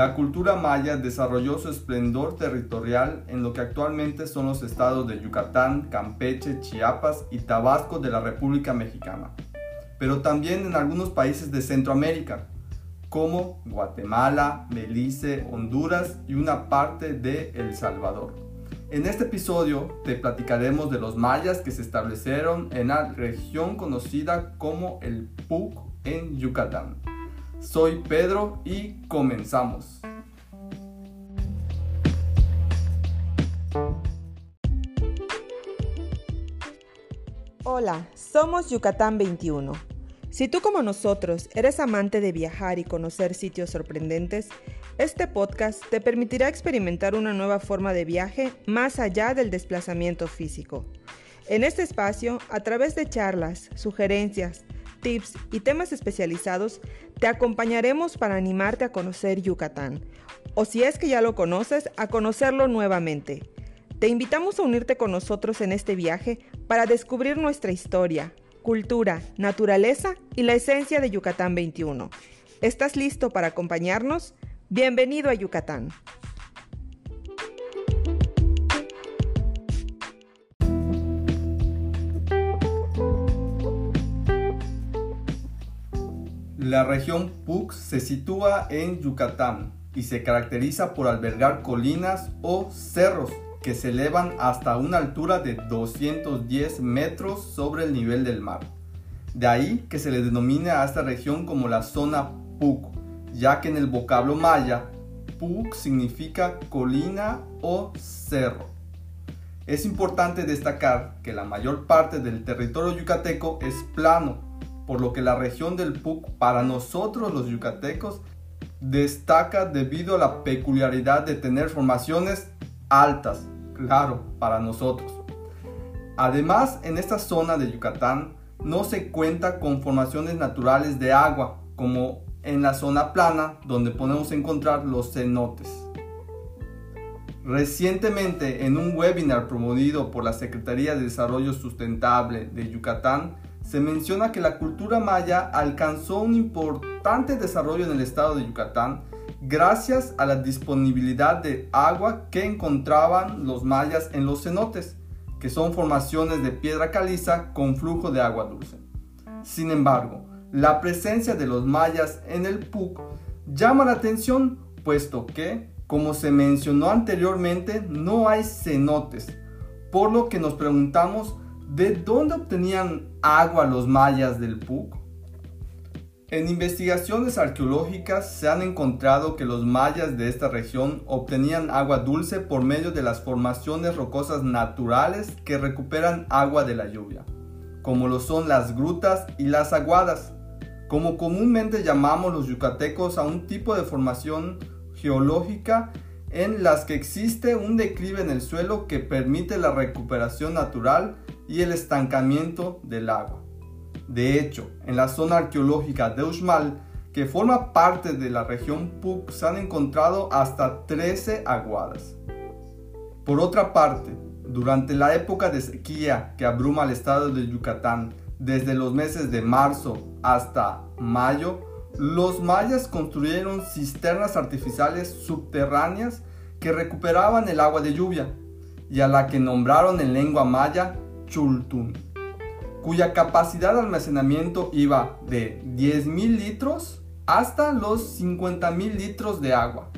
la cultura maya desarrolló su esplendor territorial en lo que actualmente son los estados de Yucatán, Campeche, Chiapas y Tabasco de la República Mexicana, pero también en algunos países de Centroamérica, como Guatemala, Belice, Honduras y una parte de El Salvador. En este episodio te platicaremos de los mayas que se establecieron en la región conocida como el PUC en Yucatán. Soy Pedro y comenzamos. Hola, somos Yucatán 21. Si tú como nosotros eres amante de viajar y conocer sitios sorprendentes, este podcast te permitirá experimentar una nueva forma de viaje más allá del desplazamiento físico. En este espacio, a través de charlas, sugerencias, tips y temas especializados, te acompañaremos para animarte a conocer Yucatán, o si es que ya lo conoces, a conocerlo nuevamente. Te invitamos a unirte con nosotros en este viaje para descubrir nuestra historia, cultura, naturaleza y la esencia de Yucatán 21. ¿Estás listo para acompañarnos? Bienvenido a Yucatán. La región PUC se sitúa en Yucatán y se caracteriza por albergar colinas o cerros que se elevan hasta una altura de 210 metros sobre el nivel del mar. De ahí que se le denomina a esta región como la zona PUC, ya que en el vocablo maya, PUC significa colina o cerro. Es importante destacar que la mayor parte del territorio yucateco es plano por lo que la región del PUC para nosotros los yucatecos destaca debido a la peculiaridad de tener formaciones altas, claro, para nosotros. Además, en esta zona de Yucatán no se cuenta con formaciones naturales de agua, como en la zona plana donde podemos encontrar los cenotes. Recientemente, en un webinar promovido por la Secretaría de Desarrollo Sustentable de Yucatán, se menciona que la cultura maya alcanzó un importante desarrollo en el estado de Yucatán gracias a la disponibilidad de agua que encontraban los mayas en los cenotes, que son formaciones de piedra caliza con flujo de agua dulce. Sin embargo, la presencia de los mayas en el PUC llama la atención, puesto que, como se mencionó anteriormente, no hay cenotes, por lo que nos preguntamos ¿De dónde obtenían agua los mayas del PUC? En investigaciones arqueológicas se han encontrado que los mayas de esta región obtenían agua dulce por medio de las formaciones rocosas naturales que recuperan agua de la lluvia, como lo son las grutas y las aguadas, como comúnmente llamamos los yucatecos a un tipo de formación geológica en las que existe un declive en el suelo que permite la recuperación natural y el estancamiento del agua. De hecho, en la zona arqueológica de Uxmal, que forma parte de la región PUC, se han encontrado hasta 13 aguadas. Por otra parte, durante la época de sequía que abruma el estado de Yucatán, desde los meses de marzo hasta mayo, los mayas construyeron cisternas artificiales subterráneas que recuperaban el agua de lluvia y a la que nombraron en lengua maya Chultun, cuya capacidad de almacenamiento iba de 10.000 litros hasta los 50.000 litros de agua,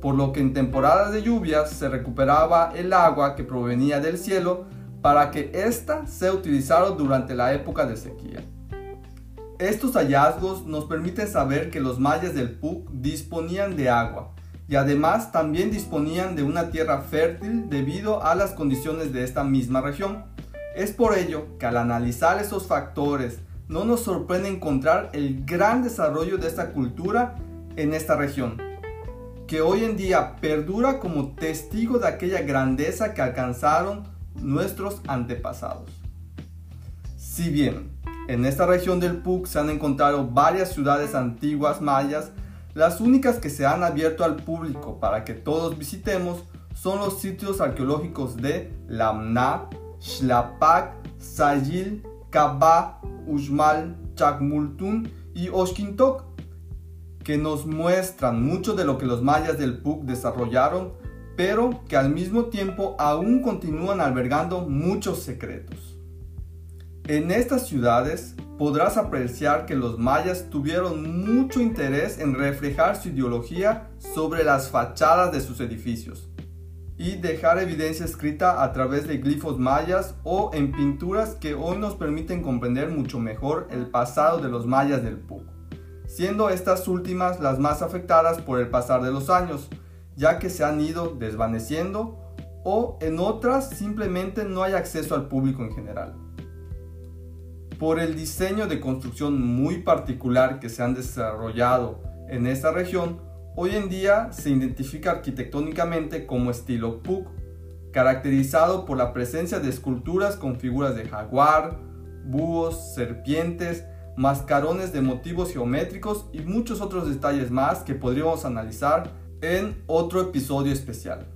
por lo que en temporadas de lluvias se recuperaba el agua que provenía del cielo para que ésta sea utilizada durante la época de sequía. Estos hallazgos nos permiten saber que los mayas del PUC disponían de agua y además también disponían de una tierra fértil debido a las condiciones de esta misma región. Es por ello que al analizar esos factores no nos sorprende encontrar el gran desarrollo de esta cultura en esta región, que hoy en día perdura como testigo de aquella grandeza que alcanzaron nuestros antepasados. Si bien en esta región del PUC se han encontrado varias ciudades antiguas mayas, las únicas que se han abierto al público para que todos visitemos son los sitios arqueológicos de Lamna, Xlapac, Sayil, Cabá, Uxmal, Chacmultun y Oshkintok, que nos muestran mucho de lo que los mayas del PUC desarrollaron, pero que al mismo tiempo aún continúan albergando muchos secretos. En estas ciudades podrás apreciar que los mayas tuvieron mucho interés en reflejar su ideología sobre las fachadas de sus edificios y dejar evidencia escrita a través de glifos mayas o en pinturas que hoy nos permiten comprender mucho mejor el pasado de los mayas del PUC, siendo estas últimas las más afectadas por el pasar de los años, ya que se han ido desvaneciendo o en otras simplemente no hay acceso al público en general. Por el diseño de construcción muy particular que se han desarrollado en esta región, Hoy en día se identifica arquitectónicamente como estilo Puc, caracterizado por la presencia de esculturas con figuras de jaguar, búhos, serpientes, mascarones de motivos geométricos y muchos otros detalles más que podríamos analizar en otro episodio especial.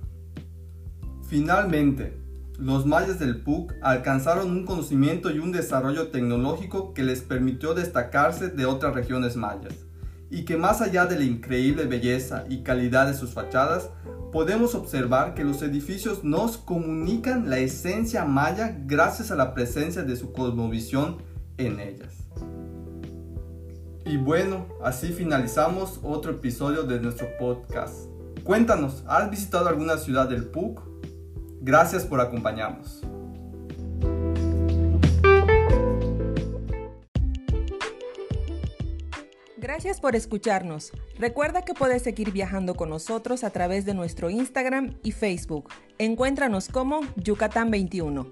Finalmente, los mayas del PUC alcanzaron un conocimiento y un desarrollo tecnológico que les permitió destacarse de otras regiones mayas y que más allá de la increíble belleza y calidad de sus fachadas, podemos observar que los edificios nos comunican la esencia maya gracias a la presencia de su cosmovisión en ellas. Y bueno, así finalizamos otro episodio de nuestro podcast. Cuéntanos, ¿has visitado alguna ciudad del PUC? Gracias por acompañarnos. Gracias por escucharnos. Recuerda que puedes seguir viajando con nosotros a través de nuestro Instagram y Facebook. Encuéntranos como Yucatán 21.